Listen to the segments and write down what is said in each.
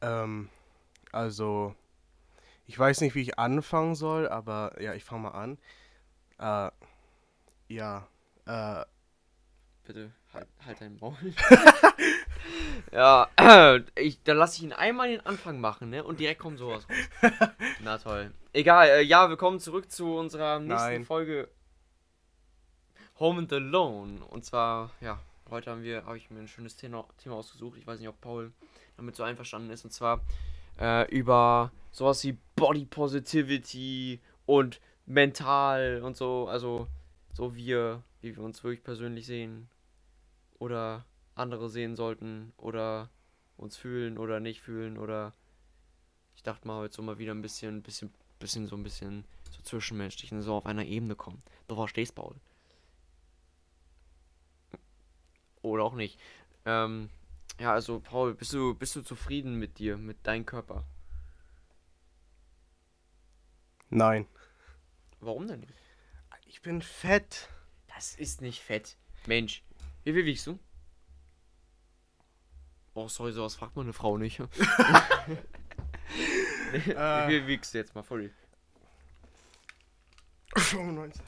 Ähm, also, ich weiß nicht, wie ich anfangen soll, aber ja, ich fange mal an. Äh, ja, äh, Bitte halt, halt dein Maul. ja, ich, dann lasse ich ihn einmal den Anfang machen, ne? Und direkt kommt sowas raus. Na toll. Egal, äh, ja, willkommen zurück zu unserer nächsten Nein. Folge Home and Alone. Und zwar, ja, heute haben wir, habe ich mir ein schönes Thema, Thema ausgesucht. Ich weiß nicht, ob Paul damit so einverstanden ist. Und zwar äh, über sowas wie Body Positivity und mental und so. Also, so wir, wie wir uns wirklich persönlich sehen. Oder andere sehen sollten. Oder uns fühlen oder nicht fühlen. Oder ich dachte mal heute so mal wieder ein bisschen, bisschen, bisschen so ein bisschen so zwischenmenschlich, ne, so auf einer Ebene kommen. Du verstehst, Paul. Oder auch nicht. Ähm, ja, also Paul, bist du, bist du zufrieden mit dir, mit deinem Körper? nein. Warum denn nicht? Ich bin fett. Das ist nicht fett. Mensch, wie viel wiegst du? Oh, sorry, sowas fragt man eine Frau nicht. wie Äh. viel wiegst du jetzt mal voll? 95.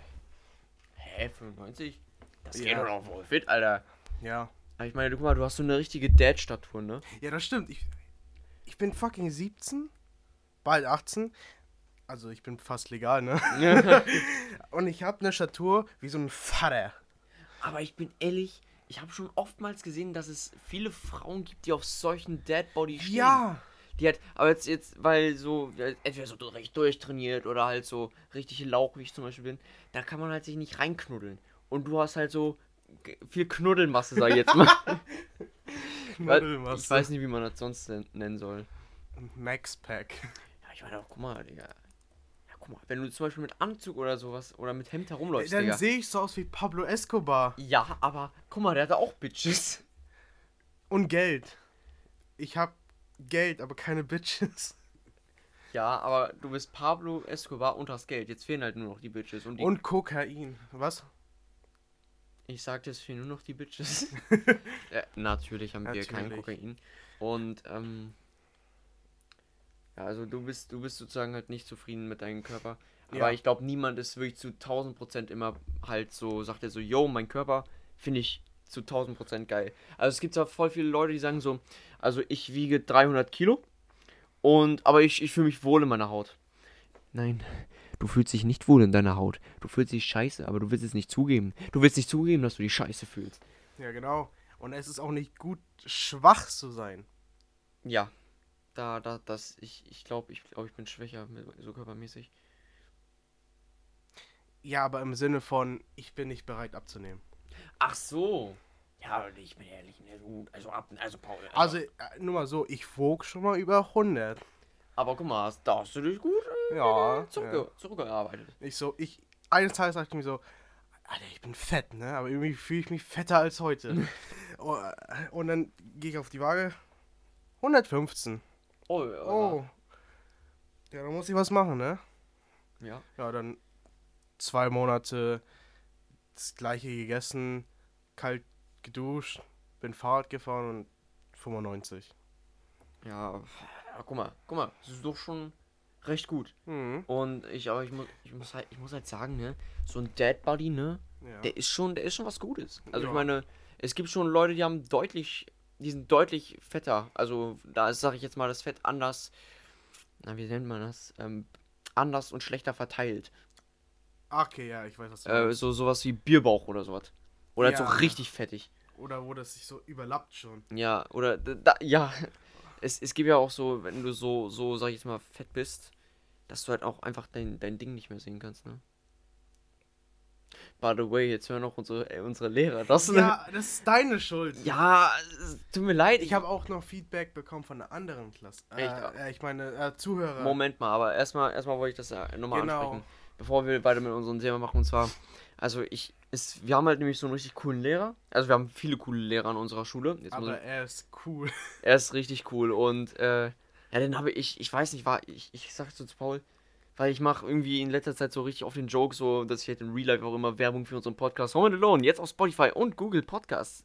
Hä, 95? Das Ja. geht doch noch voll fit, Alter. Ja. Aber ich meine, guck mal, du hast so eine richtige Dad-Statur, ne? Ja, das stimmt. Ich, ich bin fucking 17, bald 18. Also ich bin fast legal, ne? Und ich habe eine Statur wie so ein Vater. Aber ich bin ehrlich, ich habe schon oftmals gesehen, dass es viele Frauen gibt, die auf solchen Dad-Body stehen. Ja. Die hat, aber jetzt, jetzt, weil so, entweder so recht durchtrainiert oder halt so richtig Lauch, wie ich zum Beispiel bin, da kann man halt sich nicht reinknuddeln. Und du hast halt so viel Knuddelmasse, sag ich jetzt mal. Weil Ich weiß nicht, wie man das sonst nen- nennen soll. Max Pack. Ja, ich meine auch, guck mal, Digga. Ja, guck mal, wenn du zum Beispiel mit Anzug oder sowas oder mit Hemd herumläufst, Dann sehe ich so aus wie Pablo Escobar. Ja, aber guck mal, der hatte auch Bitches. Und Geld. Ich habe Geld, aber keine Bitches. Ja, aber du bist Pablo Escobar und hast Geld. Jetzt fehlen halt nur noch die Bitches. Und, die, Und Kokain. Was? Ich sagte, es fehlen nur noch die Bitches. ja, natürlich haben wir kein Natürlich. Kokain. Und, ähm. Ja, also du bist, du bist sozusagen halt nicht zufrieden mit deinem Körper. Aber Ja. ich glaube, niemand ist wirklich zu 1000 Prozent immer halt so, sagt er so, yo, mein Körper finde ich zu 1000 Prozent geil. Also es gibt ja voll viele Leute, die sagen so, also ich wiege 300 Kilo und, aber ich, ich fühle mich wohl in meiner Haut. Nein, du fühlst dich nicht wohl in deiner Haut. Du fühlst dich scheiße, aber du willst es nicht zugeben. Du willst nicht zugeben, dass du dich scheiße fühlst. Ja, genau. Und es ist auch nicht gut, schwach zu sein. Ja, da, da, das, ich, ich glaube, ich, glaub, ich bin schwächer, so körpermäßig. Ja, aber im Sinne von, ich bin nicht bereit abzunehmen. Ach so. Ja, ich bin ehrlich, ne, also ab, also Paul. Also, äh, nur mal so, ich wog schon mal über 100. aber guck mal, hast- da hast du dich gut äh, Ja. zurückge ja. zurückgearbeitet. Ich so, ich, eines Tages sagte ich mir so, Alter, ich bin fett, ne? Aber irgendwie fühle ich mich fetter als heute. Oh, Und dann gehe ich auf die Waage. 115. Oh, ja. Oh. Ja, da muss ich was machen, ne? Ja. Ja, dann zwei Monate das gleiche gegessen, kalt geduscht, bin Fahrrad gefahren und 95. Ja, ja, guck mal, guck mal, das ist doch schon recht gut. Mhm. Und ich, aber ich muss, ich muss halt, ich muss halt sagen, ne, so ein Dad Buddy, ne, Ja. der ist schon, der ist schon was Gutes. Also ich Ja. meine, es gibt schon Leute, die haben deutlich, die sind deutlich fetter. Also da ist, sag ich jetzt mal, das Fett anders, na, wie nennt man das? Ähm, anders und schlechter verteilt. okay, ja, ich weiß, was Äh, so sowas wie Bierbauch oder sowas. Oder halt Ja. so richtig fettig. Oder wo das sich so überlappt schon. Ja, oder da, ja. Es, es gibt ja auch so, wenn du so, so, sag ich jetzt mal, fett bist, dass du halt auch einfach dein, dein Ding nicht mehr sehen kannst, ne? By the way, jetzt hören auch unsere, äh, unsere Lehrer das, ne? Ja, das ist deine Schuld. Ja, tut mir leid. Ich habe auch noch Feedback bekommen von einer anderen Klasse. Äh, Echt? äh, ich meine, äh, Zuhörer. Moment mal, aber erstmal, erstmal wollte ich das ja nochmal Genau. ansprechen, bevor wir weiter mit unserem Thema machen. Und zwar, also ich, ist, wir haben halt nämlich so einen richtig coolen Lehrer. Also wir haben viele coole Lehrer an unserer Schule. Jetzt Aber ich, er ist cool. er ist richtig cool und äh, ja, dann habe ich, ich weiß nicht, war ich, ich sag so zu Paul, weil ich mache irgendwie in letzter Zeit so richtig auf den Joke, so dass ich halt in Real Life auch immer Werbung für unseren Podcast Home and Alone, jetzt auf Spotify und Google Podcasts.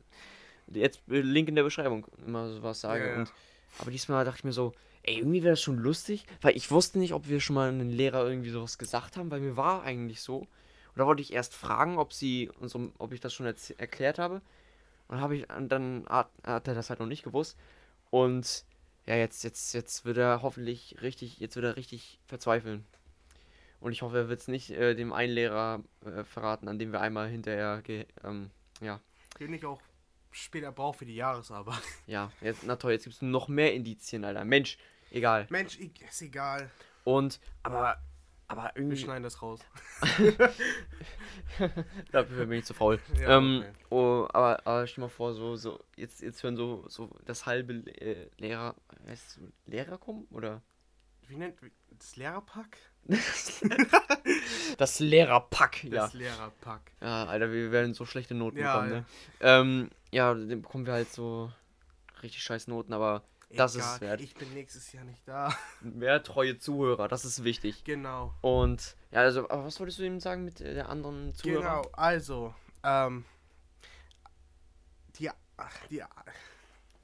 Jetzt äh, Link in der Beschreibung, immer sowas sage. Ja, ja. Und Aber diesmal dachte ich mir so, ey, irgendwie wäre das schon lustig, weil ich wusste nicht, ob wir schon mal einen Lehrer irgendwie sowas gesagt haben, weil mir war eigentlich so. Und da wollte ich erst fragen, ob sie so, ob ich das schon erklärt habe. Und habe ich dann hat, hat er das halt noch nicht gewusst. Und ja, jetzt, jetzt, jetzt wird er hoffentlich richtig, jetzt wird er richtig verzweifeln. Und ich hoffe, er wird es nicht äh, dem einen Lehrer äh, verraten, an dem wir einmal hinterher, ähm, ja. Den ich auch später brauche für die Jahresarbeit. Ja, jetzt, na toll, jetzt gibt es noch mehr Indizien, Alter. Mensch, egal. Mensch, ist egal. Und, aber, aber irgendwie. Wir schneiden das raus. Dafür bin ich zu faul. Ja, ähm, okay. oh, aber, aber stell mal vor, so, so, jetzt, jetzt hören so, so das halbe äh, Lehrer, heißt Lehrer kommen, oder? Wie nennt das Lehrerpack? das Lehrerpack, ja. Das Lehrerpack. Ja, Alter, wir werden so schlechte Noten ja, bekommen, ja. ne? Ähm, ja, dann bekommen wir halt so richtig scheiß Noten, aber Egal, das ist wert. Ich bin nächstes Jahr nicht da. Mehr treue Zuhörer, das ist wichtig. Genau. Und, ja, also, aber was wolltest du eben sagen mit der anderen Zuhörer? Genau, also, ähm, die, die,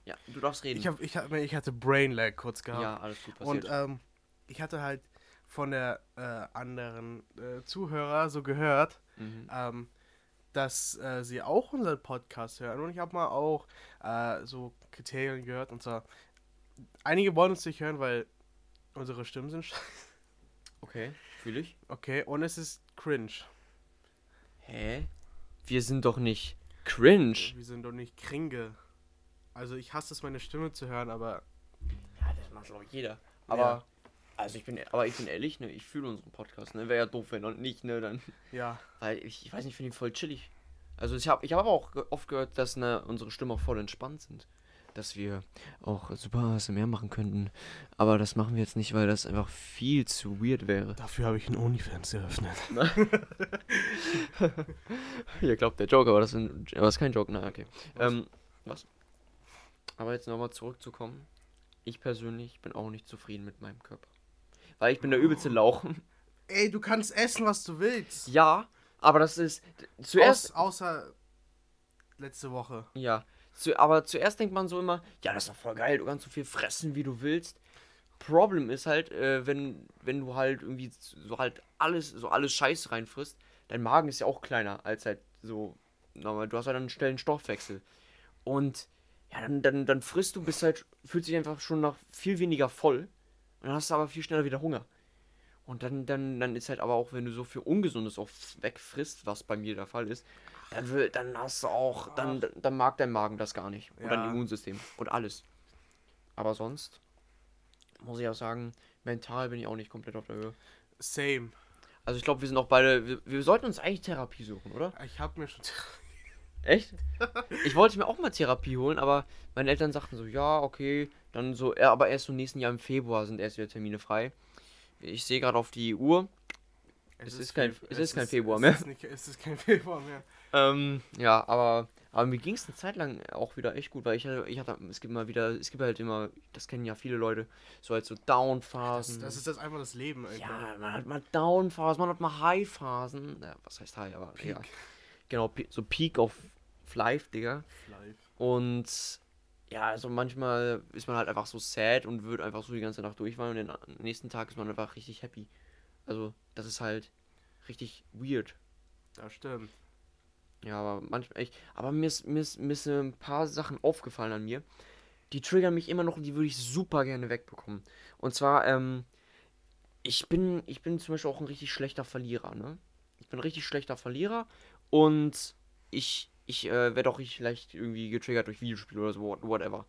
ja, du darfst reden. Ich, hab, ich, hab, ich hatte Brain Lag kurz gehabt. Ja, alles gut passiert. Und, ähm, ich hatte halt von der äh, anderen äh, Zuhörer so gehört, mhm. ähm, dass äh, sie auch unseren Podcast hören. Und ich habe mal auch äh, so Kriterien gehört. Und zwar, einige wollen uns nicht hören, weil unsere Stimmen sind scheiße. Okay, fühle ich. Okay, und es ist cringe. Hä? Wir sind doch nicht cringe. Wir sind doch nicht kringe. Also ich hasse es, meine Stimme zu hören, aber... Ja, das macht glaube ich jeder. Aber... Ja. Also ich bin, aber ich bin ehrlich, ne, ich fühle unseren Podcast, ne, wäre ja doof, wenn und nicht, ne, dann. Ja. Weil ich, ich weiß nicht, ich finde ihn voll chillig. Also ich habe ich hab aber auch oft gehört, dass ne, unsere Stimmen auch voll entspannt sind. Dass wir auch super ASMR machen könnten. Aber das machen wir jetzt nicht, weil das einfach viel zu weird wäre. Dafür habe ich einen OnlyFans eröffnet. Ihr glaubt der Joke, aber das, ist, aber das ist kein Joke. Na, okay. Was? Ähm, was? Aber jetzt nochmal zurückzukommen. Ich persönlich bin auch nicht zufrieden mit meinem Körper. Weil ich bin der übelste Lauch. Ey, du kannst essen, was du willst. Ja, aber das ist zuerst. Aus, außer letzte Woche. Ja. Zu, aber zuerst denkt man so immer, ja, das ist doch voll geil, du kannst so viel fressen, wie du willst. Problem ist halt, äh, wenn, wenn du halt irgendwie so halt alles, so alles Scheiß reinfrisst, dein Magen ist ja auch kleiner als halt so, normal. Du hast halt einen schnellen Stoffwechsel. Und ja, dann, dann, dann frisst du, bist halt, fühlt sich einfach schon nach viel weniger voll. Und dann hast du aber viel schneller wieder Hunger. Und dann, dann, dann ist halt aber auch, wenn du so viel Ungesundes auch wegfrisst, was bei mir der Fall ist, dann, will, dann hast du auch, dann, dann mag dein Magen das gar nicht. Und ja. dein Immunsystem. Und alles. Aber sonst muss ich auch sagen, mental bin ich auch nicht komplett auf der Höhe. Same. Also ich glaube, wir sind auch beide, wir, wir, sollten uns eigentlich Therapie suchen, oder? Ich habe mir schon Therapie. Echt? Ich wollte mir auch mal Therapie holen, aber meine Eltern sagten so, ja, okay, dann so, ja, aber erst im nächsten Jahr im Februar sind erst wieder Termine frei. Ich sehe gerade auf die Uhr. Es, es ist, kein, es, ist kein Februar mehr. Es ist, kein Februar mehr. Ähm, ja, aber, aber mir ging es eine Zeit lang auch wieder echt gut, weil ich hatte, ich hatte, es gibt mal wieder, es gibt halt immer, das kennen ja viele Leute, so halt so Down-Phasen. Das, das, ist das einfach das Leben, Alter. Ja, man hat mal Down-Phasen, man hat mal High-Phasen. Ja, was heißt High, aber Peak. ja. Genau, so Peak of Life, Digga. Life. Und ja, also manchmal ist man halt einfach so sad und wird einfach so die ganze Nacht durchweinen und den nächsten Tag ist man einfach richtig happy. Also, das ist halt richtig weird. Das stimmt. Ja, aber manchmal echt. Aber mir ist, mir, ist, mir ist ein paar Sachen aufgefallen an mir. Die triggern mich immer noch und die würde ich super gerne wegbekommen. Und zwar, ähm, ich bin, ich bin zum Beispiel auch ein richtig schlechter Verlierer, ne? Ich bin ein richtig schlechter Verlierer und ich ich äh, werde auch richtig leicht irgendwie getriggert durch Videospiele oder so, whatever.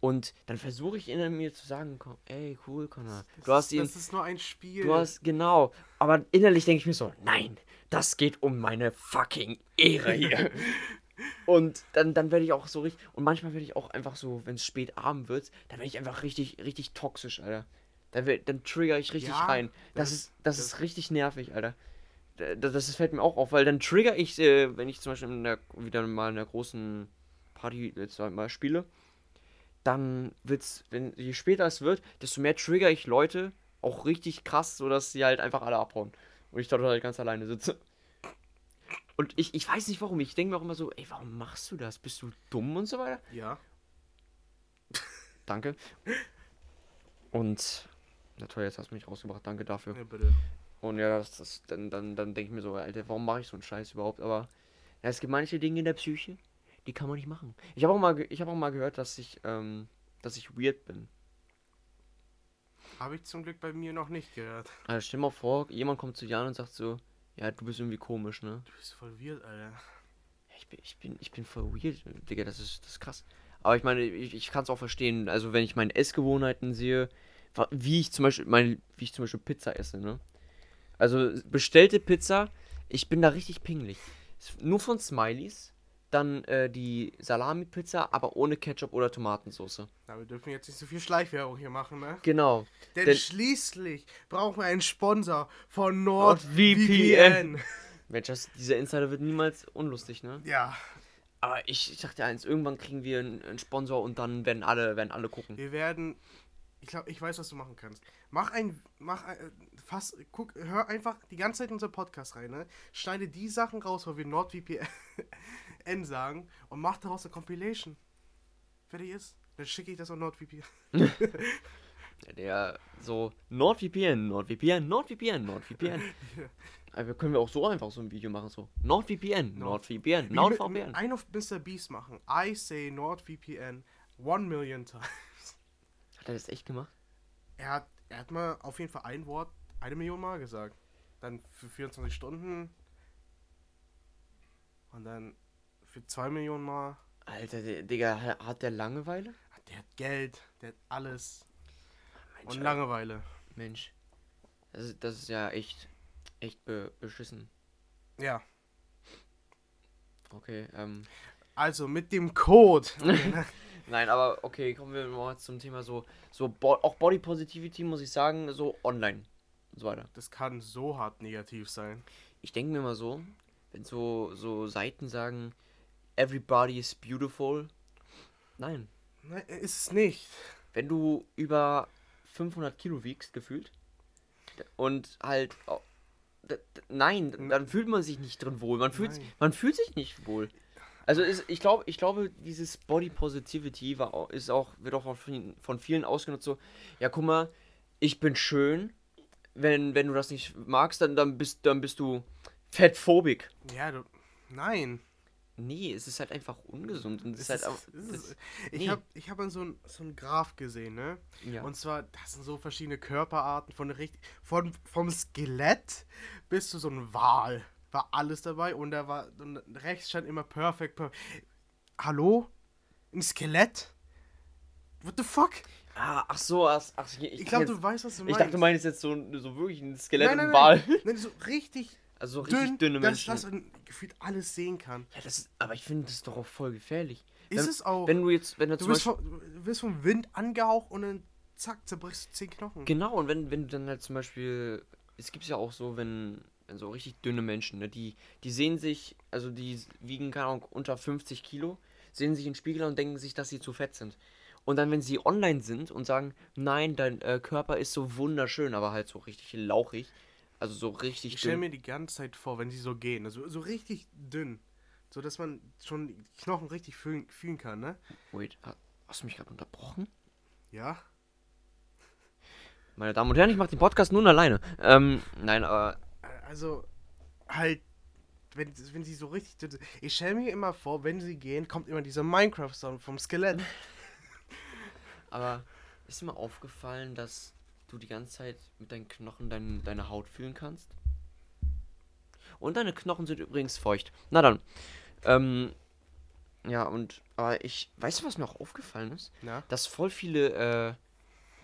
Und dann versuche ich in mir zu sagen, komm, ey, cool, Connor. Du hast ihn. Das ist nur ein Spiel. Du hast, genau. Aber innerlich denke ich mir so, nein, das geht um meine fucking Ehre hier. und dann, dann werde ich auch so richtig. Und manchmal werde ich auch einfach so, wenn es spät Abend wird, dann werde ich einfach richtig, richtig toxisch, Alter. Dann, dann trigger ich richtig ja, rein. Das, das, ist, das, das ist richtig nervig, Alter das, das fällt mir auch auf, weil dann trigger ich, äh, wenn ich zum Beispiel in der, wieder mal in einer großen Party jetzt mal spiele, dann wird's, wenn je später es wird, desto mehr trigger ich Leute auch richtig krass, sodass sie halt einfach alle abhauen. Und ich dort halt ganz alleine sitze. Und ich, ich weiß nicht warum, ich denke mir auch immer so, ey, warum machst du das? Bist du dumm und so weiter? Ja. Danke. Und, na toll, jetzt hast du mich rausgebracht. Danke dafür. Ja, bitte. Und ja, das, das, dann, dann, dann denke ich mir so, Alter, warum mache ich so einen Scheiß überhaupt? Aber ja, es gibt manche Dinge in der Psyche, die kann man nicht machen. Ich habe auch mal, ich habe auch mal gehört, dass ich, ähm, dass ich weird bin. Habe ich zum Glück bei mir noch nicht gehört. Also stell mal vor, jemand kommt zu Jan und sagt so, ja, du bist irgendwie komisch, ne? Du bist voll weird, Alter. Ich bin, ich bin, ich bin voll weird, Digga, das ist, das ist krass. Aber ich meine, ich, ich kann es auch verstehen, also wenn ich meine Essgewohnheiten sehe, wie ich zum Beispiel, meine, wie ich zum Beispiel Pizza esse, ne? Also bestellte Pizza, ich bin da richtig pingelig. Nur von Smileys, dann äh, die Salami-Pizza, aber ohne Ketchup oder Tomatensauce. Na, wir dürfen jetzt nicht so viel Schleichwerbung hier machen, ne? Genau. Denn, Denn- schließlich brauchen wir einen Sponsor von NordVPN. Mensch, das, dieser Insider wird niemals unlustig, ne? Ja, Aber ich, ich dir eins, irgendwann kriegen wir einen, einen Sponsor und dann werden alle, werden alle gucken. wir werden. Ich glaube, ich weiß, was du machen kannst. Mach ein. Mach ein. äh, Fass, guck, hör einfach die ganze Zeit in unseren Podcast rein, ne? Schneide die Sachen raus, wo wir NordVPN sagen und mach daraus eine Compilation. Fertig ist. Dann schicke ich das an NordVPN. Der so NordVPN, NordVPN, NordVPN, NordVPN. Aber wir können wir auch so einfach so ein Video machen, so NordVPN, NordVPN, NordVPN. Ein auf Mr. Beast machen. I say NordVPN one million times. Hat er das echt gemacht? Er hat, er hat mal auf jeden Fall ein Wort eine Million Mal gesagt. Dann für 24 Stunden. Und dann für zwei Millionen Mal. Alter, der, Digga, ha- hat der Langeweile? Der hat Geld, der hat alles. Mensch, Und Langeweile. Mensch. Das ist, das ist ja echt, echt be beschissen. Ja. Okay, ähm. Also mit dem Code. Nein, aber okay, kommen wir mal zum Thema so, so Bo auch Body Positivity, muss ich sagen, so online und so weiter. Das kann so hart negativ sein. Ich denke mir mal so, wenn so, so Seiten sagen, everybody is beautiful. Nein. Nein, ist es nicht. Wenn du über 500 Kilo wiegst, gefühlt, und halt, nein, dann fühlt man sich nicht drin wohl. Man fühlt, Nein. man fühlt sich nicht wohl. Also ist, ich glaube, ich glaube, dieses Body Positivity war, ist auch, wird auch von, vielen- von vielen ausgenutzt so, ja guck mal, ich bin schön. Wenn, wenn du das nicht magst, dann, dann bist dann bist du fettphobik. Ja, du. Nein. Nee, es ist halt einfach ungesund. Und es ist halt auch, ist- ich nee. habe ich hab so ein, so ein Graph gesehen, ne? ja. Und zwar, das sind so verschiedene Körperarten von, richtig, von vom Skelett bis zu so einem Wal. War alles dabei und da war und rechts stand immer perfect, perfect. Hallo? Ein Skelett? What the fuck? ah, ach so, ach, ach, ich, Ich glaube, du weißt, was du Ich meinst. dachte, du meinst jetzt so, so wirklich ein Skelett nein, nein, nein, Wal. nein, so richtig Also so richtig dünn, dünne Menschen. dass man gefühlt alles sehen kann. ja, das ist, aber ich finde das ist doch auch voll gefährlich. Ist wenn, es auch. Wenn du jetzt, wenn du, du, wirst vom, du wirst vom Wind angehaucht und dann zack, zerbrichst du zehn Knochen. genau, und wenn, wenn du dann halt zum Beispiel, es gibt ja auch so, wenn, so richtig dünne Menschen, ne, die, die sehen sich, also die wiegen, keine Ahnung, unter 50 Kilo, sehen sich in Spiegel und denken sich, dass sie zu fett sind. Und dann, wenn sie online sind und sagen, nein, dein äh, Körper ist so wunderschön, aber halt so richtig lauchig, also so richtig Ich stelle dünn. mir die ganze Zeit vor, wenn sie so gehen, also so richtig dünn, so dass man schon die Knochen richtig fühlen, fühlen kann, ne? Wait, ha- hast du mich gerade unterbrochen? Ja. Meine Damen und Herren, ich mache den Podcast nun alleine. Ähm, nein, aber Äh, Also halt, wenn, wenn sie so richtig. Ich stelle mir immer vor, wenn sie gehen, kommt immer dieser Minecraft-Sound vom Skelett. Aber ist dir mal aufgefallen, dass du die ganze Zeit mit deinen Knochen dein, deine Haut fühlen kannst? Und deine Knochen sind übrigens feucht. Na dann. Ähm, ja, und aber ich. Weißt du, was mir auch aufgefallen ist? Na? Dass voll viele äh,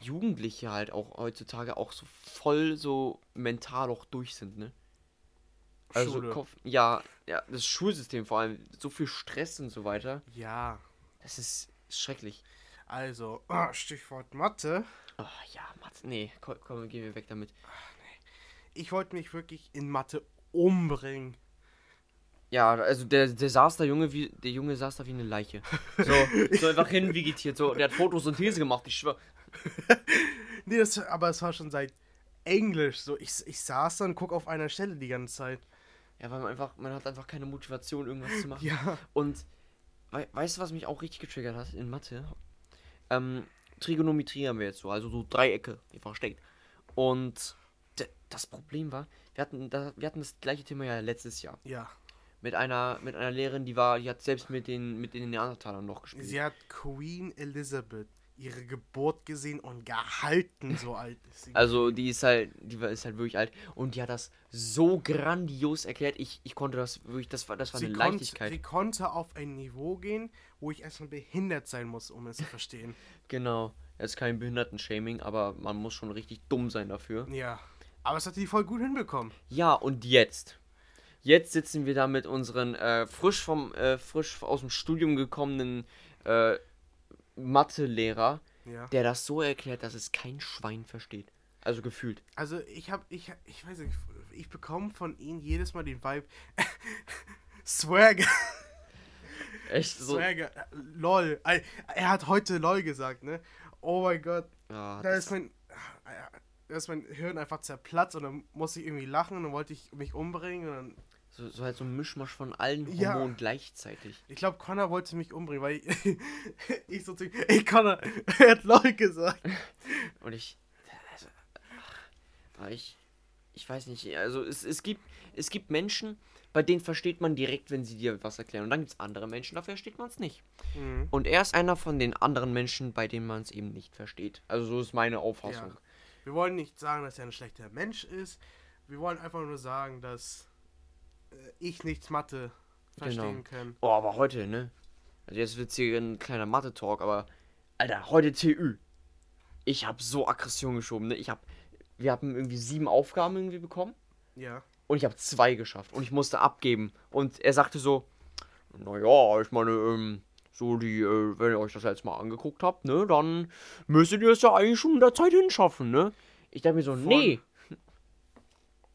Jugendliche halt auch heutzutage auch so voll so mental auch durch sind, ne? Also Schule. Kopf, ja, ja, das Schulsystem vor allem, so viel Stress und so weiter. Ja. Das ist schrecklich. Also, ah, Stichwort Mathe. Oh ja, Mathe. Nee, komm, komm, gehen wir weg damit. Ich wollte mich wirklich in Mathe umbringen. Ja, also der, der saß da Junge wie der Junge saß da wie eine Leiche. So, so einfach hin vegetiert. So, der hat Photosynthese gemacht, ich schwör. Nee, das, aber es war schon seit Englisch so. Ich, ich saß dann, guck auf einer Stelle die ganze Zeit. Ja, weil man einfach, man hat einfach keine Motivation, irgendwas zu machen. Ja. Und wei weißt du, was mich auch richtig getriggert hat in Mathe? Ähm, Trigonometrie haben wir jetzt so, also so Dreiecke, ihr versteht. Und das Problem war, wir hatten, da, wir hatten das gleiche Thema ja letztes Jahr. Ja. Mit einer, mit einer Lehrerin, die war, die hat selbst mit den, mit den Neandertalern noch gespielt. Sie hat Queen Elizabeth ihre Geburt gesehen und gehalten, so alt ist sie. Also die ist halt, die ist halt wirklich alt und die hat das so grandios erklärt. Ich, ich konnte das wirklich, das war, das war sie eine konnt, Leichtigkeit. Sie konnte auf ein Niveau gehen, wo ich erstmal behindert sein muss, um es zu verstehen. genau. Es ist kein Behindertenshaming, aber man muss schon richtig dumm sein dafür. Ja. Aber es hat die voll gut hinbekommen. Ja, und jetzt? Jetzt sitzen wir da mit unseren äh, frisch vom äh, frisch aus dem Studium gekommenen äh, Mathelehrer, Ja. der das so erklärt, dass es kein Schwein versteht. Also gefühlt. Also ich habe, ich, ich weiß nicht, ich bekomme von ihnen jedes Mal den Vibe. Swagger. Echt so. Swagger. LOL. Er hat heute LOL gesagt, ne? Oh mein Gott. Ja, Da das, ist mein. Da ist mein Hirn einfach zerplatzt und dann musste ich irgendwie lachen und dann wollte ich mich umbringen und dann. So, so halt so ein Mischmasch von allen Ja. Hormonen gleichzeitig. Ich glaube, Connor wollte mich umbringen, weil ich, ich so zu ey Connor, er hat LOL gesagt. Und ich. Also, aber ich. Ich weiß nicht, also es, es gibt es gibt Menschen, bei denen versteht man direkt, wenn sie dir was erklären. Und dann gibt es andere Menschen, da versteht man es nicht. Mhm. Und er ist einer von den anderen Menschen, bei denen man es eben nicht versteht. Also so ist meine Auffassung. Ja. Wir wollen nicht sagen, dass er ein schlechter Mensch ist. Wir wollen einfach nur sagen, dass ich nichts Mathe verstehen kann. Oh, aber heute, ne? Also jetzt wird hier ein kleiner Mathe-Talk, aber Alter, heute TÜ. Ich habe so Aggression geschoben, ne? Ich habe wir haben irgendwie sieben Aufgaben irgendwie bekommen Ja. und ich habe zwei geschafft und ich musste abgeben und er sagte so, naja, ich meine, ähm, so die, äh, wenn ihr euch das jetzt mal angeguckt habt, ne, dann müsstet ihr es ja eigentlich schon in der Zeit hinschaffen, ne? Ich dachte mir so, Von- nee,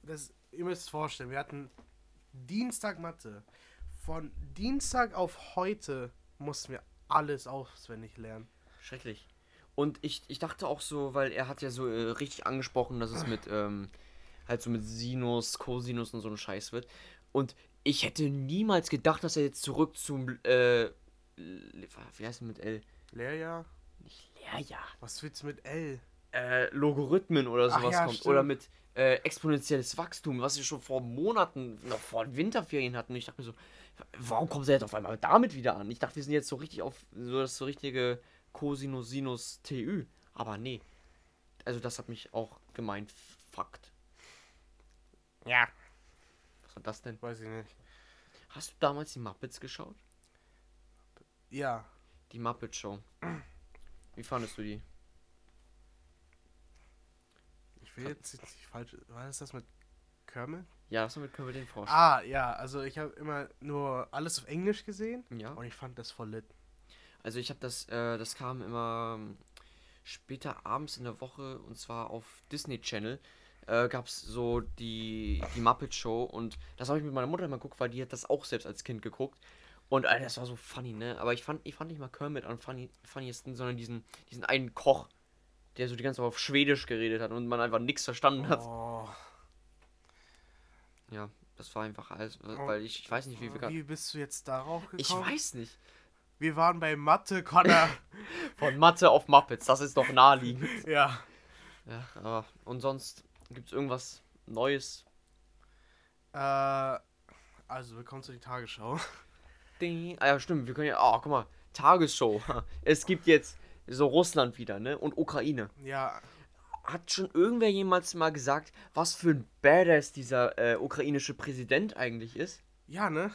Das, ihr müsst es vorstellen, wir hatten Dienstag Mathe. Von Dienstag auf heute mussten wir alles auswendig lernen. Schrecklich. Und ich, ich dachte auch so, weil er hat ja so äh, richtig angesprochen, dass es mit, ähm, halt so mit Sinus, Cosinus und so ein Scheiß wird. Und ich hätte niemals gedacht, dass er jetzt zurück zum, äh, wie heißt es mit L? Lehrjahr? Nicht Lehrjahr. Was willst du mit L? Äh, Logarithmen oder sowas ja, kommt. stimmt. Oder mit äh, exponentielles Wachstum, was wir schon vor Monaten, noch vor den Winterferien hatten. Und ich dachte mir so, warum kommt er jetzt auf einmal damit wieder an? Ich dachte, wir sind jetzt so richtig auf so das so richtige Cosinus, Sinus, TÜ. Aber nee. Also das hat mich auch gemeint. Fakt. Ja. Was war das denn? Weiß ich nicht. Hast du damals die Muppets geschaut? Ja. Die Muppet Show. Wie fandest du die? Ich will jetzt nicht falsch. War das das mit Kermit? Ja, das war mit Kermit den Frosch. Ah, ja. Also ich habe immer nur alles auf Englisch gesehen Ja. und ich fand das voll lit. Also ich habe das, äh, das kam immer ähm, später abends in der Woche und zwar auf Disney Channel äh, gab es so die, die Muppet Show und das habe ich mit meiner Mutter immer geguckt, weil die hat das auch selbst als Kind geguckt. Und Alter, das war so funny, ne? Aber ich fand, ich fand nicht mal Kermit am funny, funniesten, sondern diesen, diesen einen Koch, der so die ganze Zeit auf Schwedisch geredet hat und man einfach nichts verstanden hat. Oh. Ja, das war einfach alles, weil ich, ich weiß nicht, wie wir gerade. Wie bist du jetzt darauf gekommen? Ich weiß nicht. Wir waren bei Mathe, Connor. Von Mathe auf Muppets, das ist doch naheliegend. ja. Ja, aber und sonst gibt es irgendwas Neues? Äh, also, willkommen zu die Tagesschau. Ding. Ah ja, stimmt, wir können ja. Oh, guck mal, Tagesshow. Es gibt jetzt so Russland wieder, ne? Und Ukraine. Ja, Hat schon irgendwer jemals mal gesagt, was für ein Badass dieser äh, ukrainische Präsident eigentlich ist? ja, ne?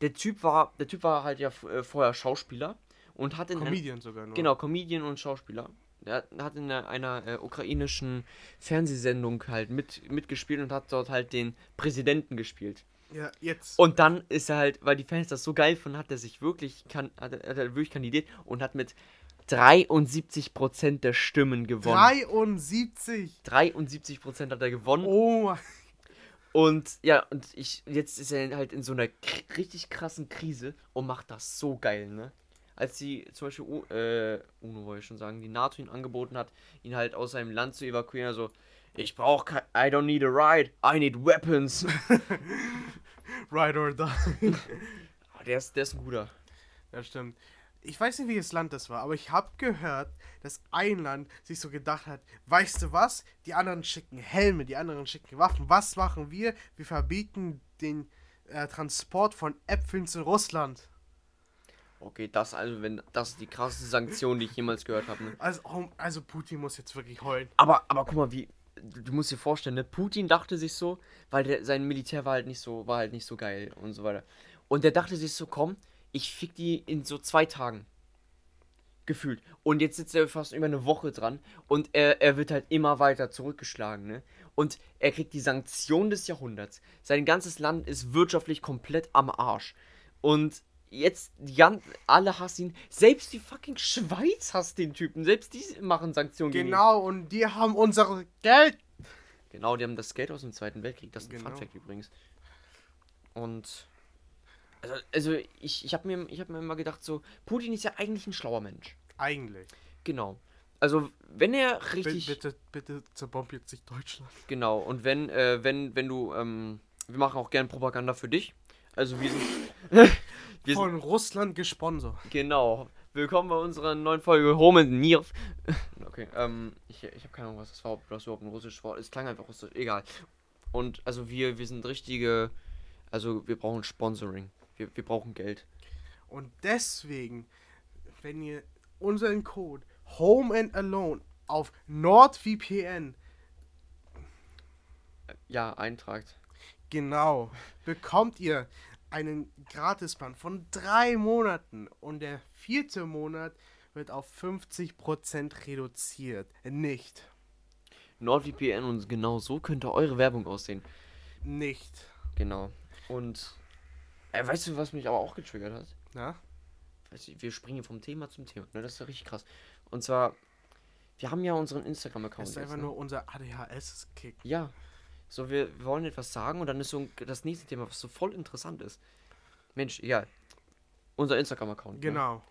Der Typ war, der Typ war halt ja äh, vorher Schauspieler und hat in Comedian sogar nur. Genau, Comedian und Schauspieler. Der hat- in einer, einer äh, ukrainischen Fernsehsendung halt mit, mitgespielt und hat dort halt den Präsidenten gespielt. Ja, jetzt. Und dann ist er halt, weil die Fans das so geil fanden, hat er sich wirklich, kan hat, hat er wirklich kandidiert und hat mit 73% der Stimmen gewonnen. 73. 73% hat er gewonnen. Oh mein Und ja, und ich, jetzt ist er halt in so einer richtig krassen Krise und macht das so geil, ne? Als die zum Beispiel, U äh, UNO wollte ich schon sagen, die NATO ihn angeboten hat, ihn halt aus seinem Land zu evakuieren, also, ich brauche kein, I don't need a ride, I need weapons. Ride or die. Ah, der, ist, der ist ein guter. Ja, stimmt. Ich weiß nicht, welches Land das war, aber ich habe gehört, dass ein Land sich so gedacht hat, weißt du was, die anderen schicken Helme, die anderen schicken Waffen. Was machen wir? Wir verbieten den äh, Transport von Äpfeln zu Russland. Okay, das also, wenn das ist die krasseste Sanktion, die ich jemals gehört habe. Ne? Also, oh, also Putin muss jetzt wirklich heulen. Aber, aber guck mal, wie. Du musst dir vorstellen, ne? Putin dachte sich so, weil der, sein Militär war halt nicht so, war halt nicht so geil und so weiter. Und der dachte sich so, komm, ich fick die in so zwei Tagen. Gefühlt. Und jetzt sitzt er fast über eine Woche dran und er, er wird halt immer weiter zurückgeschlagen, ne? Und er kriegt die Sanktion des Jahrhunderts. Sein ganzes Land ist wirtschaftlich komplett am Arsch. Und jetzt gan alle hassen ihn. Selbst die fucking Schweiz hasst den Typen. Selbst die machen Sanktionen gegen ihn. Genau, und die haben unser Geld. Genau, die haben das Geld aus dem Zweiten Weltkrieg. Das ist ein genau. Funfact übrigens. Und. Also, also ich, ich habe mir, hab mir immer gedacht, so, Putin ist ja eigentlich ein schlauer Mensch. Eigentlich. Genau. Also, wenn er richtig. Bitte, bitte zerbomb jetzt nicht Deutschland. Genau, und wenn, äh, wenn, wenn du, ähm, wir machen auch gerne Propaganda für dich. Also wir sind. Wir Von Russland gesponsert. Genau. Willkommen bei unserer neuen Folge Home and Near. okay, ähm, ich, ich habe keine Ahnung, was das war, ob das überhaupt ein russisches Wort ist. Es klang einfach russisch, egal. Und also wir, wir sind richtige, also wir brauchen Sponsoring. Wir, wir brauchen Geld. Und deswegen, wenn ihr unseren Code Home and Alone auf NordVPN ja, eintragt. Genau, bekommt ihr einen Gratisplan von drei Monaten und der vierte Monat wird auf 50% reduziert. Nicht. NordVPN und genau so könnte eure Werbung aussehen. Nicht. Genau. Und äh, weißt du, was mich aber auch getriggert hat? Na? Weißt du, wir springen vom Thema zum Thema. Ne? Das ist ja richtig krass. Und zwar, wir haben ja unseren Instagram-Account. Das ist einfach ne? nur unser ADHS-Kick. Ja, so, wir, wollen etwas sagen und dann ist so das nächste Thema, was so voll interessant ist. Mensch, ja, unser Instagram-Account. Ne? Genau. Ne?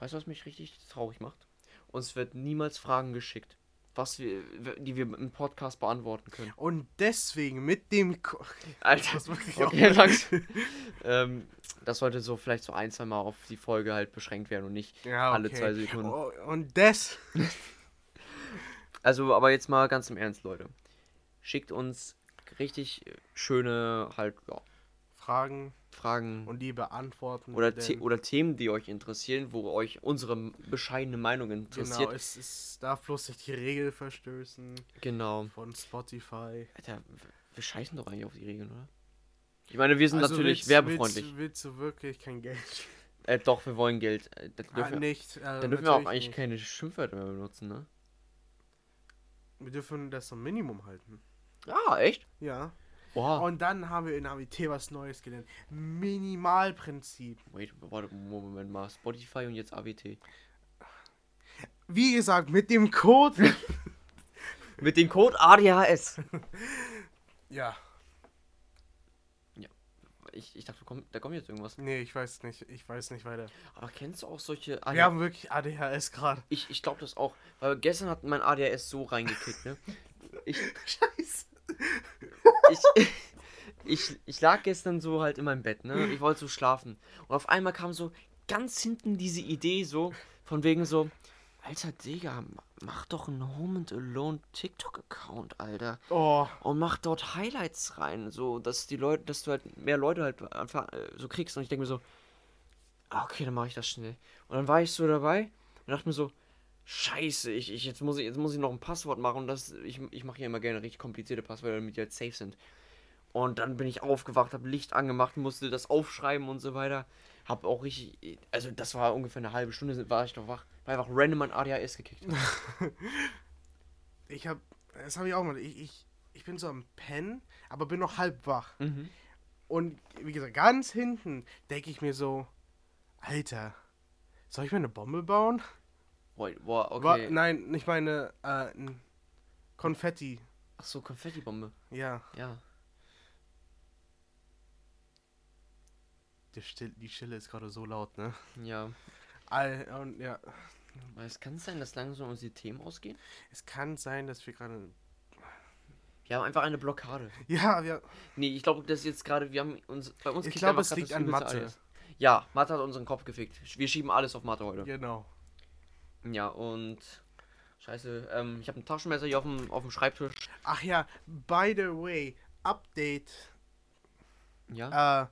Weißt du, was mich richtig traurig macht? Uns wird niemals Fragen geschickt, was wir, die wir im Podcast beantworten können. Und deswegen mit dem. Ko Alter, das, okay, ähm, das sollte so vielleicht so ein, zwei Mal auf die Folge halt beschränkt werden und nicht ja, okay. alle zwei Sekunden. Oh, und das. also, aber jetzt mal ganz im Ernst, Leute schickt uns richtig schöne halt ja, Fragen. Fragen. Und die beantworten. Oder, The oder Themen, die euch interessieren, wo euch unsere bescheidene Meinung interessiert. Genau, es, es darf bloß nicht die Regel verstößen. Genau. Von Spotify. Alter, wir scheißen doch eigentlich auf die Regeln, oder? Ich meine, wir sind also natürlich willst, werbefreundlich. Willst, willst, du wirklich kein Geld? Äh, doch, wir wollen Geld. Äh, ah, wir, nicht. Äh, dann dürfen wir auch eigentlich nicht. keine Schimpfwörter mehr benutzen, ne? Wir dürfen das zum Minimum halten. Ah, echt? Ja. Wow. Und dann haben wir in AWT was Neues gelernt. Minimalprinzip. Wait, warte, Moment mal. Spotify und jetzt AWT. Wie gesagt, mit dem Code. mit dem Code ADHS. ja. Ja. Ich, ich dachte, komm, da kommt jetzt irgendwas. Nee, ich weiß nicht. Ich weiß nicht weiter. Aber kennst du auch solche ADHS? Wir haben wirklich ADHS gerade. Ich, ich glaube das auch. Weil gestern hat mein ADHS so reingekickt, ne? Ich, Scheiße ich, ich, ich lag gestern so halt in meinem Bett, ne? Ich wollte so schlafen. Und auf einmal kam so ganz hinten diese Idee so, von wegen so, Alter Digga, mach doch einen Home and Alone TikTok-Account, Alter. Oh. Und mach dort Highlights rein, so, dass die Leute, dass du halt mehr Leute halt einfach äh, so kriegst. Und ich denke mir so, ah, okay, dann mache ich das schnell. Und dann war ich so dabei und dachte mir so, Scheiße, ich, ich, jetzt, muss ich, jetzt muss ich noch ein Passwort machen. Und das, ich ich mache hier immer gerne richtig komplizierte Passwörter, damit die halt safe sind. Und dann bin ich aufgewacht, habe Licht angemacht, musste das aufschreiben und so weiter. Hab auch richtig, also das war ungefähr eine halbe Stunde, war ich noch wach. War einfach random an ADHS gekickt. ich hab, das habe ich auch mal. Ich, ich, ich bin so am Pennen, aber bin noch halb wach. Mhm. Und wie gesagt, ganz hinten denke ich mir so, Alter, soll ich mir eine Bombe bauen? Boah, okay. War, nein, ich meine äh, Konfetti. Ach so, Konfettibombe. Ja. Ja. Die, Still, die Stille ist gerade so laut, ne? Ja. All, und ja. Es kann sein, dass langsam unsere Themen ausgehen. Es kann sein, dass wir gerade. Wir haben einfach eine Blockade. Ja, wir. Nee, ich glaube, dass jetzt gerade, wir haben uns bei uns. Ich glaube, es liegt an Mathe. Ja, Mathe hat unseren Kopf gefickt. Wir schieben alles auf Mathe heute. Genau. Ja, und. Scheiße, ähm, ich habe ein Taschenmesser hier auf dem, auf dem Schreibtisch. Ach ja, by the way, Update Ja? äh,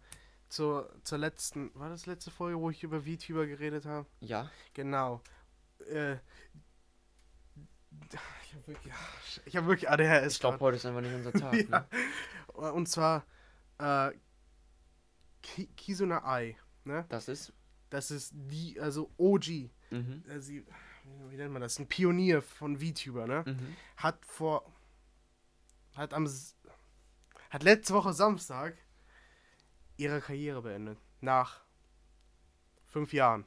zur, zur letzten, war das letzte Folge, wo ich über VTuber geredet habe? Ja. Genau. Äh, ich habe wirklich, ich hab wirklich ADHS. Ich glaube, heute ist einfach nicht unser Tag. ja. Ne? Und zwar äh, Ki Kizuna Ai, ne? Das ist. Das ist die, also OG. Mhm. Äh, sie, wie nennt man das? Ein Pionier von VTuber, ne? Mhm. Hat vor, hat am, hat letzte Woche Samstag ihre Karriere beendet. Nach fünf Jahren.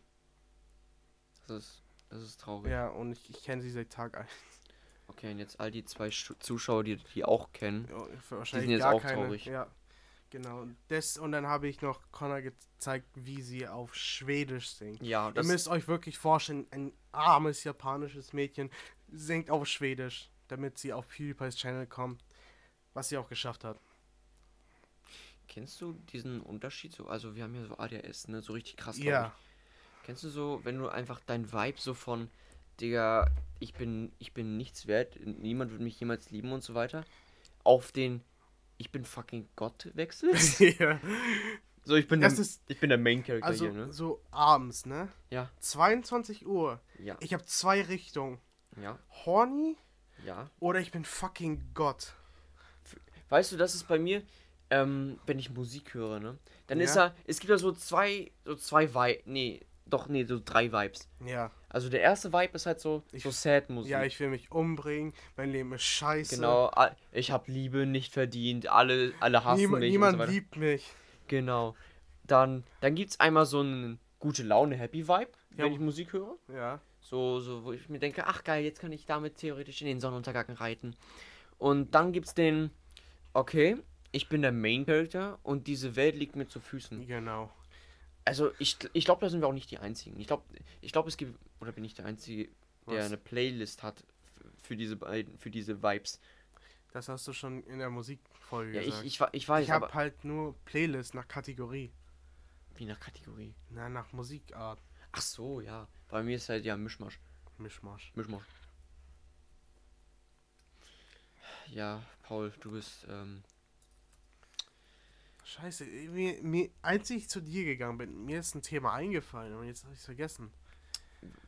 Das ist. Das ist traurig. Ja, und ich, ich kenne sie seit Tag 1. Okay, und jetzt all die zwei Zuschauer, die die auch kennen. Ja, wahrscheinlich jetzt gar auch keine. traurig. Ja, genau. Und Das, und dann habe ich noch Connor gezeigt, wie sie auf Schwedisch singt. Ja, Ihr das müsst euch wirklich vorstellen, ein armes japanisches Mädchen singt auf Schwedisch, damit sie auf PewDiePie's Channel kommt. Was sie auch geschafft hat. Kennst du diesen Unterschied so? Also wir haben ja so ADHS, ne? So richtig krass. Ja. Kennst du so, wenn du einfach dein Vibe so von, Digga, ich bin, ich bin nichts wert, niemand wird mich jemals lieben und so weiter, auf den, ich bin fucking Gott wechselst? ja. so, ich bin, Das der, ist- ich bin der Main Character Also hier, ne? so abends, ne? Ja. 22 Uhr. Ja, Ich habe zwei Richtungen. ja, Horny ja. oder ich bin fucking Gott. Weißt du, das ist bei mir, ähm, wenn ich Musik höre, ne? Dann ist Ja. da, es gibt da so zwei, so zwei Vibes, nee, doch, nee, so drei Vibes. Ja. Also der erste Vibe ist halt so, Ich- so sad Musik. Ja, ich will mich umbringen. Mein Leben ist scheiße. Genau, ich habe Liebe nicht verdient, alle, alle hassen Niema, mich. niemand so liebt mich. Genau. Dann, dann gibt es einmal so einen gute Laune, Happy Vibe, wenn Ja. ich Musik höre. Ja. So, so, wo ich mir denke, ach geil, jetzt kann ich damit theoretisch in den Sonnenuntergang reiten. Und dann gibt's den, okay, ich bin der Main Character und diese Welt liegt mir zu Füßen. Genau. Also ich, ich glaube, da sind wir auch nicht die Einzigen. Ich glaube, ich glaube, es gibt, oder bin ich der Einzige, der Was? eine Playlist hat für diese beiden, für diese Vibes. Das hast du schon in der Musikfolge Ja, ich, gesagt. ich, wa- ich weiß, ich habe halt nur Playlist nach Kategorie. wie nach Kategorie. Na, nach Musikart. Ach so, ja. Bei mir ist halt ja Mischmasch. Mischmasch. Mischmasch. Ja, Paul, du bist, ähm, Scheiße, mir, mir, als ich zu dir gegangen bin, mir ist ein Thema eingefallen und jetzt habe ich es vergessen.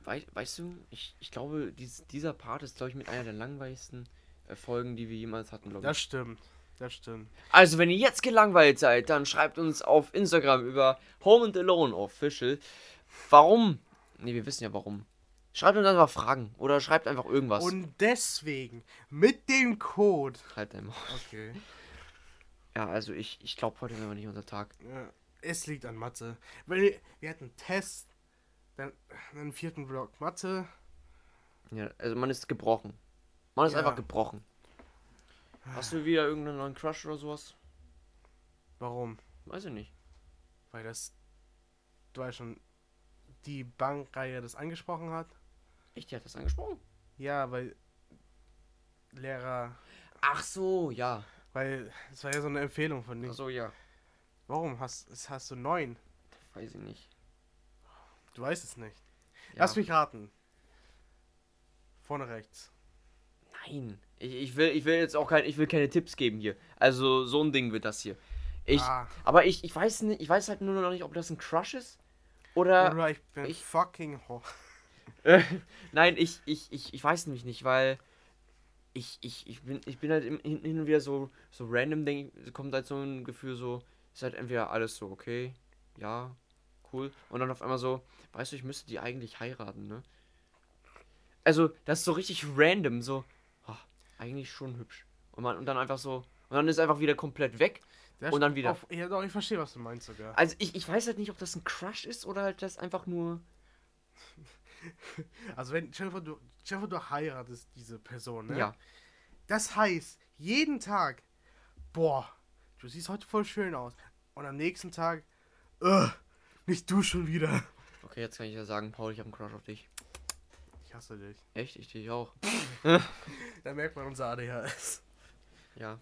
wei weißt du, ich, ich glaube, dies, dieser Part ist, glaube ich, mit einer der langweiligsten äh, Folgen, die wir jemals hatten, glaube ich. Das stimmt. Das stimmt. Also, wenn ihr jetzt gelangweilt seid, dann schreibt uns auf Instagram über Home and Alone Official. Warum? Ne, wir wissen ja warum. Schreibt uns einfach Fragen oder schreibt einfach irgendwas. Und deswegen, mit dem Code. halt einmal. Okay. Ja, also ich, ich glaube, heute ist aber nicht unser Tag. Ja, es liegt an Mathe. Weil wir, wir hatten einen Test, dann einen vierten Block Mathe. Ja, also man ist gebrochen. Man ist Ja. einfach gebrochen. Hast du wieder irgendeinen neuen Crush oder sowas? Warum? Weiß ich nicht. Weil das, du weißt schon, die Bankreihe das angesprochen hat. Echt, die hat das angesprochen? Ja, weil Lehrer, Ach so, ja. Weil es war ja so eine Empfehlung von Ach dir. so, ja. Warum hast, hast du neun? Weiß ich nicht. Du weißt es nicht. Ja. Lass mich raten. Vorne rechts. Nein. Ich, ich, will, ich will jetzt auch kein, ich will keine Tipps geben hier. Also so ein Ding wird das hier. Ich, ah, aber ich, ich weiß nicht, ich weiß halt nur noch nicht, ob das ein Crush ist. Oder. oder ich bin ich- fucking ho Nein, ich, ich, ich, ich weiß nämlich nicht, weil ich, ich, ich bin, ich bin halt im, hin, hin und wieder so, so random, denk, kommt halt so ein Gefühl so, ist halt entweder alles so, okay, ja, cool. Und dann auf einmal so, weißt du, ich müsste die eigentlich heiraten, ne? Also, das ist so richtig random, so, ach, eigentlich schon hübsch. Und, man, und dann einfach so, und dann ist einfach wieder komplett weg. Der Und dann wieder. Auf, ja, doch, ich verstehe, was du meinst sogar. Also ich, ich weiß halt nicht, ob das ein Crush ist oder halt das einfach nur. Also wenn, vor, du, vor, du heiratest diese Person, ne? Ja. Das heißt, jeden Tag, boah, du siehst heute voll schön aus. Und am nächsten Tag, äh, nicht du schon wieder. Okay, jetzt kann ich ja sagen, Paul, ich habe einen Crush auf dich. Ich hasse dich. Echt? Ich dich auch. Da merkt man unser ADHS. Ja.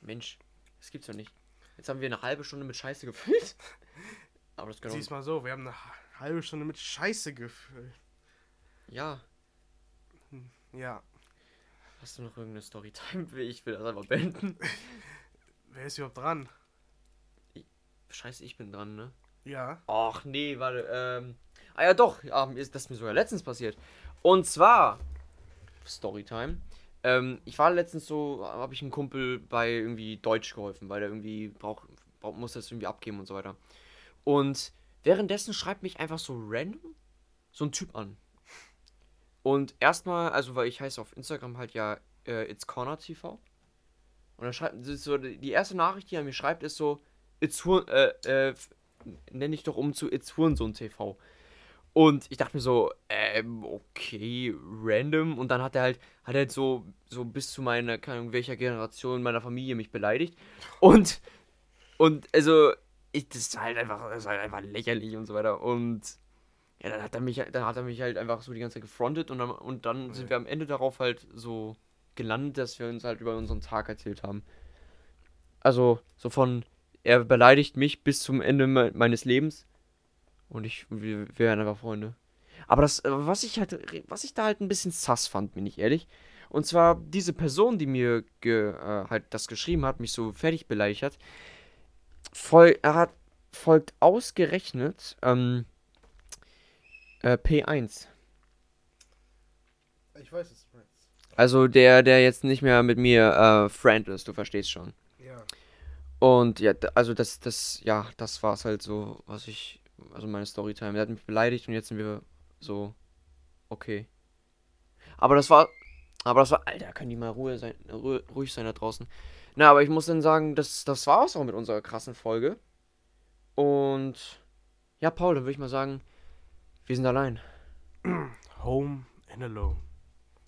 Mensch, das gibt's doch nicht. Jetzt haben wir eine halbe Stunde mit Scheiße gefüllt. Aber das Siehst mal so, wir haben eine halbe Stunde mit Scheiße gefüllt. Ja. Hm, ja. Hast du noch irgendeine Storytime? Ich will das einfach beenden. Wer ist überhaupt dran? Ich, scheiße, ich bin dran, ne? Ja. Ach nee, warte. Ähm, ah ja, doch. Ja, das ist mir sogar letztens passiert. Und zwar Storytime. Ähm, ich war letztens so, habe ich einem Kumpel bei irgendwie Deutsch geholfen, weil er irgendwie braucht, brauch, muss das irgendwie abgeben und so weiter. Und währenddessen schreibt mich einfach so random so ein Typ an. Und erstmal, also weil ich heiße auf Instagram halt ja äh, It's Corner TV. Und er schreibt, so, die erste Nachricht, die er mir schreibt, ist so, It's äh, äh, nenne ich doch um zu It's Hurensohn TV. Und ich dachte mir so, ähm, okay, random. Und dann hat er halt, hat er halt so, so bis zu meiner, keine Ahnung, welcher Generation meiner Familie mich beleidigt. Und, und also, ich, das ist halt einfach, das ist halt einfach lächerlich und so weiter. Und ja, dann hat er mich, dann hat er mich halt einfach so die ganze Zeit gefrontet und dann, und dann sind wir am Ende darauf halt so gelandet, dass wir uns halt über unseren Tag erzählt haben. Also, so von, er beleidigt mich bis zum Ende me meines Lebens und ich, wir, wir werden einfach Freunde. Aber das, was ich halt, was ich da halt ein bisschen sass fand, bin ich ehrlich. Und zwar diese Person, die mir ge, äh, halt das geschrieben hat, mich so fertig beleidigt hat, voll, er hat folgt ausgerechnet ähm, äh, P1. Ich weiß es. Also der, der jetzt nicht mehr mit mir äh, Friend ist, du verstehst schon. Ja. Und ja, also das, das, ja, das war es halt so, was ich also meine Storytime. Der hat mich beleidigt und jetzt sind wir so, okay. Aber das war, aber das war, Alter, können die mal Ruhe sein, ruhig sein da draußen. Na, aber ich muss dann sagen, das, das war es auch mit unserer krassen Folge. Und ja, Paul, dann würde ich mal sagen, wir sind allein. Home and alone.